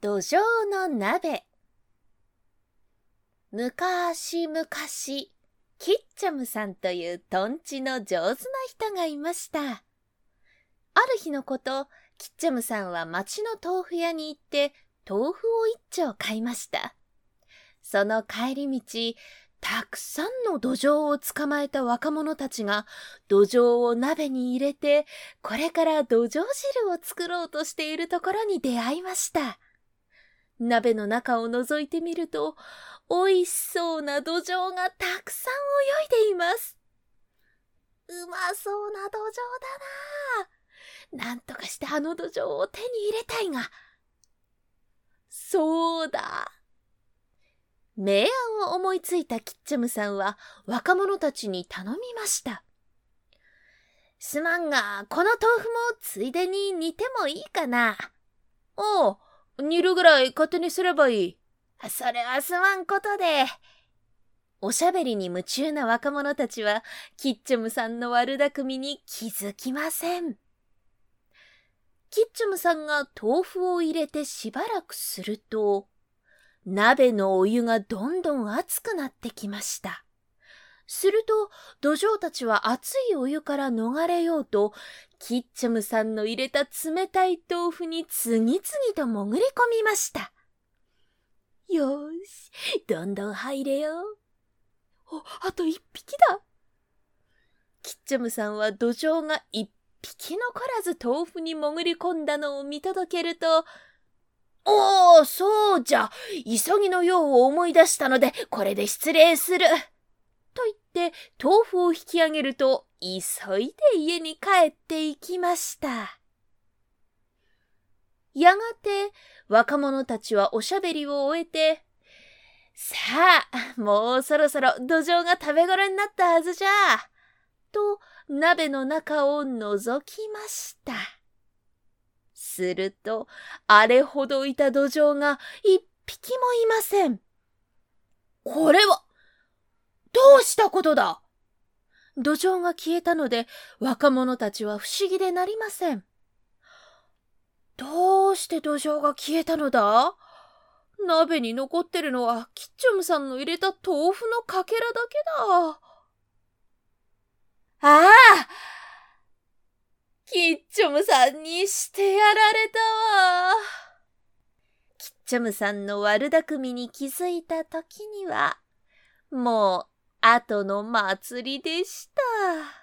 土壌の鍋。むかしむかしキッチャムさんというとんちの上手な人がいました。ある日のことキッチャムさんは町の豆腐屋に行って豆腐を一丁買いました。その帰り道たくさんの土壌を捕まえた若者たちが土壌を鍋に入れてこれから土壌汁を作ろうとしているところに出会いました。鍋の中を覗いてみると美味しそうな土壌がたくさん泳いでいます。うまそうな土壌だななんとかしてあの土壌を手に入れたいが。そうだ。明暗を思いついたキッチャムさんは若者たちに頼みました。すまんが、この豆腐もついでに煮てもいいかな。おう、煮るぐらい勝手にすればいい。それはすまんことで。おしゃべりに夢中な若者たちは、キッチャムさんの悪巧みに気づきません。キッチャムさんが豆腐を入れてしばらくすると、鍋のお湯がどんどん熱くなってきました。すると、土壌たちは熱いお湯から逃れようと、キッチャムさんの入れた冷たい豆腐に次々と潜り込みました。よーし、どんどん入れよう。お、あと一匹だ。キッチャムさんは土壌が一匹残らず豆腐に潜り込んだのを見届けると、おお、そうじゃ。急ぎの用を思い出したので、これで失礼する。て、豆腐を引き上げると、急いで家に帰っていきました。やがて、若者たちはおしゃべりを終えて、さあ、もうそろそろ土壌が食べ頃になったはずじゃ。と、鍋の中を覗きました。すると、あれほどいた土壌が一匹もいません。これは、どうしたことだ？土壌が消えたので、若者たちは不思議でなりません。どうして土壌が消えたのだ？鍋に残ってるのはキッチョムさんの入れた豆腐のかけらだけだ。ああキッチョムさんにしてやられたわ。キッチョムさんの悪巧みに気づいた時には、もう後の祭りでした。